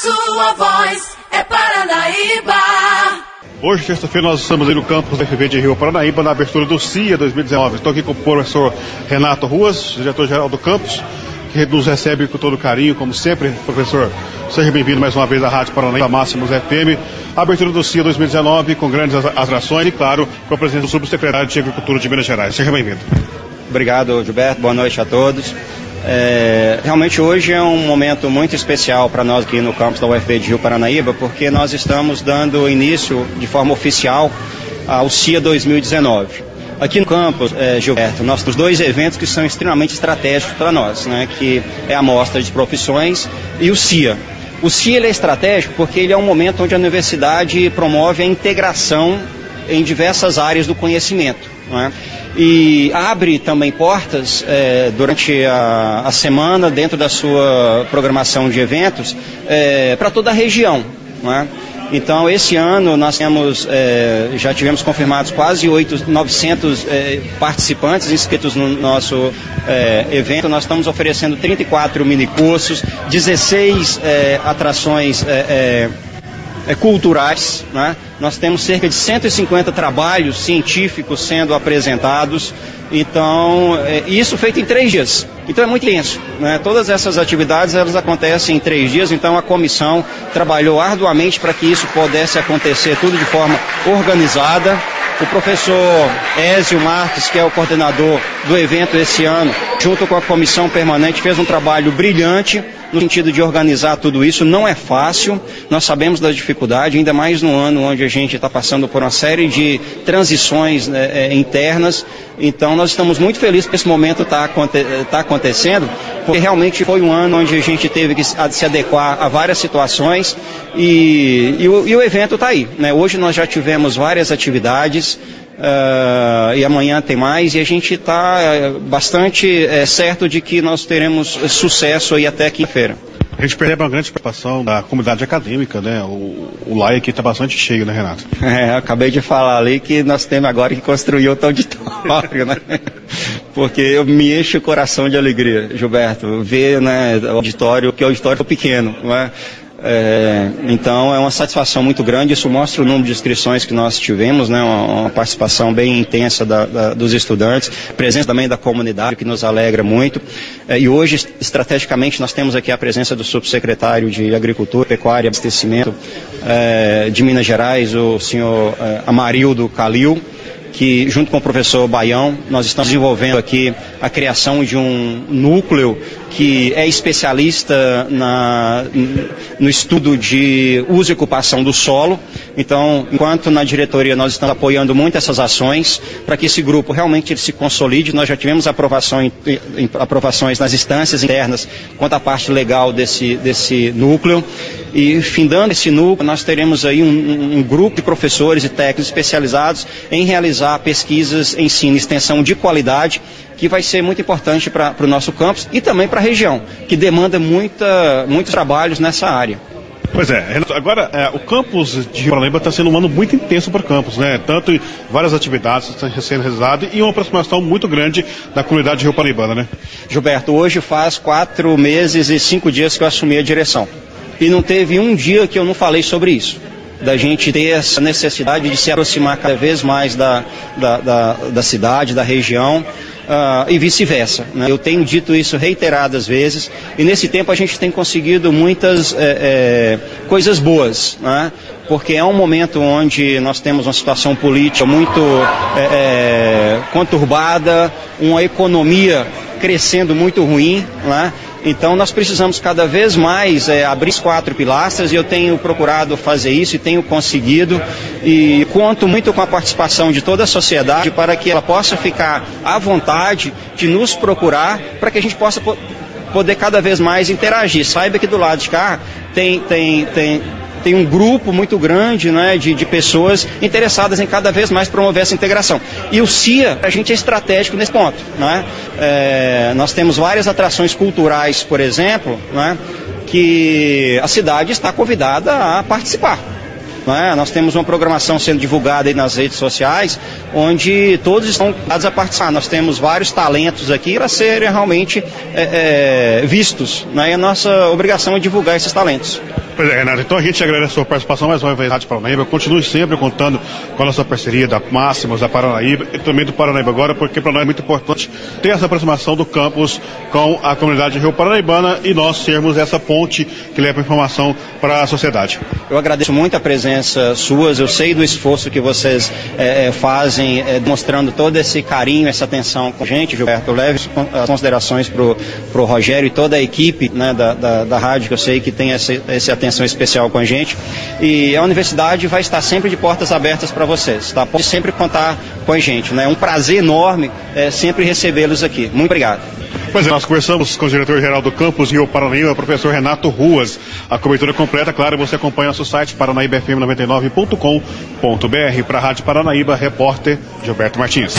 sua voz é Paranaíba. Hoje, terça-feira, nós estamos aí no campus da FV de Rio Paranaíba, na abertura do CIA 2019. Estou aqui com o professor Renato Ruas, diretor-geral do campus, que nos recebe com todo carinho, como sempre. Professor, seja bem-vindo mais uma vez à Rádio Paranaíba Máximos FM. Abertura do CIA 2019, com grandes atrações e, claro, com a presença do subsecretário de Agricultura de Minas Gerais. Seja bem-vindo. Obrigado, Gilberto. Boa noite a todos. É, realmente hoje é um momento muito especial para nós aqui no campus da UFB de Rio Paranaíba, porque nós estamos dando início de forma oficial ao CIA 2019. Aqui no campus, é, Gilberto, nós temos dois eventos que são extremamente estratégicos para nós, né, que é a Mostra de Profissões e o CIA. O CIA é estratégico porque ele é um momento onde a universidade promove a integração em diversas áreas do conhecimento. É? E abre também portas é, durante a, a, semana, dentro da sua programação de eventos, é, para toda a região. É? Então, esse ano nós temos, é, já tivemos confirmados quase 8, 900 é, participantes inscritos no nosso evento. Nós estamos oferecendo 34 minicursos, 16 atrações é, culturais. Né? Nós temos cerca de 150 trabalhos científicos sendo apresentados. Então, é, isso feito em três dias. Então é muito intenso. Né? Todas essas atividades elas acontecem em três dias. Então a comissão trabalhou arduamente para que isso pudesse acontecer tudo de forma organizada. O professor Ézio Marques, que é o coordenador do evento esse ano, junto com a comissão permanente, fez um trabalho brilhante no sentido de organizar tudo isso. Não é fácil, nós sabemos da dificuldade, ainda mais no ano onde a gente está passando por uma série de transições né, é, internas. Então, nós estamos muito felizes que esse momento está tá acontecendo, porque realmente foi um ano onde a gente teve que se adequar a várias situações e, e, o, e o, evento está aí. Né? Hoje nós já tivemos várias atividades. Uh, e amanhã tem mais, e a gente está uh, bastante uh, certo de que nós teremos sucesso aí até quinta-feira. A gente percebe uma grande preocupação da comunidade acadêmica, né? O, o LAI aqui está bastante cheio, né, Renato? É, acabei de falar ali que nós temos agora que construir outro auditório, né? Porque eu me enche o coração de alegria, Gilberto, ver né, o auditório, que o auditório é pequeno, não é? Então é uma satisfação muito grande, isso mostra o número de inscrições que nós tivemos, né, uma, uma participação bem intensa da, da, dos estudantes, presença também da comunidade, que nos alegra muito. É, e hoje, estrategicamente, nós temos aqui a presença do subsecretário de Agricultura, Pecuária e Abastecimento é, de Minas Gerais, o senhor é, Amarildo Calil que junto com o professor Baião, nós estamos desenvolvendo aqui a criação de um núcleo que é especialista na, no estudo de uso e ocupação do solo. Então, enquanto na diretoria nós estamos apoiando muito essas ações para que esse grupo realmente se consolide, nós já tivemos aprovação, aprovações nas instâncias internas quanto à parte legal desse, desse núcleo. E findando esse núcleo, nós teremos aí um, um grupo de professores e técnicos especializados em realizar pesquisas, ensino e extensão de qualidade que vai ser muito importante para o nosso campus e também para a região, que demanda muita, muitos trabalhos nessa área. Pois é, Renato, agora é, o campus de Paranaíba está sendo um ano muito intenso para o campus, né? Tanto várias atividades estão sendo realizadas e uma aproximação muito grande da comunidade Rio Paraibana, né? Gilberto, hoje faz quatro meses e cinco dias que eu assumi a direção. E não teve um dia que eu não falei sobre isso da gente ter essa necessidade de se aproximar cada vez mais da, da, da, da cidade, da região, uh, e vice-versa. Né? Eu tenho dito isso reiteradas vezes e nesse tempo a gente tem conseguido muitas é, é, coisas boas. Né? porque é um momento onde nós temos uma situação política muito é, conturbada, uma economia crescendo muito ruim, né? Então nós precisamos cada vez mais é, abrir as quatro pilastras e eu tenho procurado fazer isso e tenho conseguido e conto muito com a participação de toda a sociedade para que ela possa ficar à vontade de nos procurar para que a gente possa poder cada vez mais interagir. Saiba que do lado de cá tem, tem, tem tem um grupo muito grande né, de, de pessoas interessadas em cada vez mais promover essa integração. E o CIA, a gente é estratégico nesse ponto. Né? É, nós temos várias atrações culturais, por exemplo, né, que a cidade está convidada a participar. É? Nós temos uma programação sendo divulgada aí nas redes sociais, onde todos estão convidados a participar. Nós temos vários talentos aqui para serem realmente é, é, vistos. Né? E a nossa obrigação é divulgar esses talentos. Pois é, Renato, então a gente agradece a sua participação mais uma vez na Rádio Paranaíba. Continue sempre contando com a nossa parceria da Máximos, da Paranaíba e também do Paranaíba agora, porque para nós é muito importante ter essa aproximação do campus com a comunidade Rio Paranaibana e nós sermos essa ponte que leva informação para a sociedade. Eu agradeço muito a presença suas, eu sei do esforço que vocês é, fazem, é, demonstrando todo esse carinho, essa atenção com a gente, Gilberto. Leve as considerações para o Rogério e toda a equipe né, da, da, da, rádio, que eu sei que tem essa, essa atenção especial com a gente. E a universidade vai estar sempre de portas abertas para vocês, tá? Pode sempre contar com a gente, né? É um prazer enorme é, sempre recebê-los aqui. Muito obrigado. Pois é, nós conversamos com o diretor-geral do campus Rio Paranaíba, professor Renato Ruas. A cobertura completa, claro, você acompanha nosso site paranaíbafm99.com.br. Para a Rádio Paranaíba, repórter Gilberto Martins.